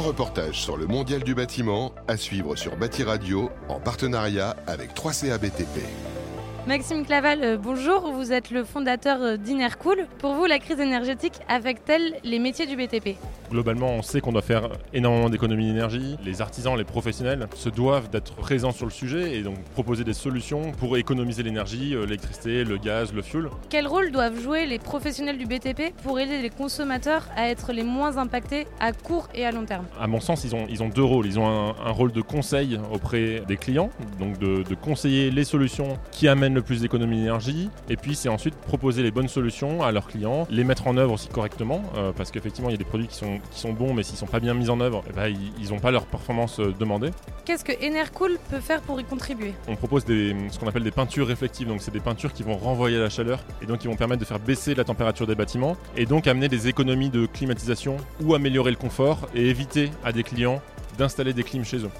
reportage sur le mondial du bâtiment à suivre sur Bâti Radio en partenariat avec 3CA BTP. Maxime Claval, euh, bonjour. Vous êtes le fondateur euh, d'Inercool. Pour vous, la crise énergétique affecte-t-elle les métiers du BTP Globalement, on sait qu'on doit faire énormément d'économies d'énergie. Les artisans, les professionnels se doivent d'être présents sur le sujet et donc proposer des solutions pour économiser l'énergie, euh, l'électricité, le gaz, le fuel. Quel rôle doivent jouer les professionnels du BTP pour aider les consommateurs à être les moins impactés à court et à long terme? À mon sens, ils ont, ils ont deux rôles. Ils ont un, un rôle de conseil auprès des clients, donc de, de conseiller les solutions qui amènent le plus d'économie d'énergie. Et puis, c'est ensuite proposer les bonnes solutions à leurs clients, les mettre en œuvre aussi correctement, euh, parce qu'effectivement, il y a des produits qui sont, qui sont bons, mais s'ils sont pas bien mis en œuvre, eh ben, ils n'ont pas leur performance euh, demandée. Qu'est-ce que Enercool peut faire pour y contribuer? On propose des, ce qu'on appelle des peintures réflectives, donc c'est des peintures qui vont renvoyer la chaleur et donc qui vont permettre de faire baisser la température des bâtiments et donc amener des économies de climatisation ou améliorer le confort et éviter à des clients d'installer des clims chez eux.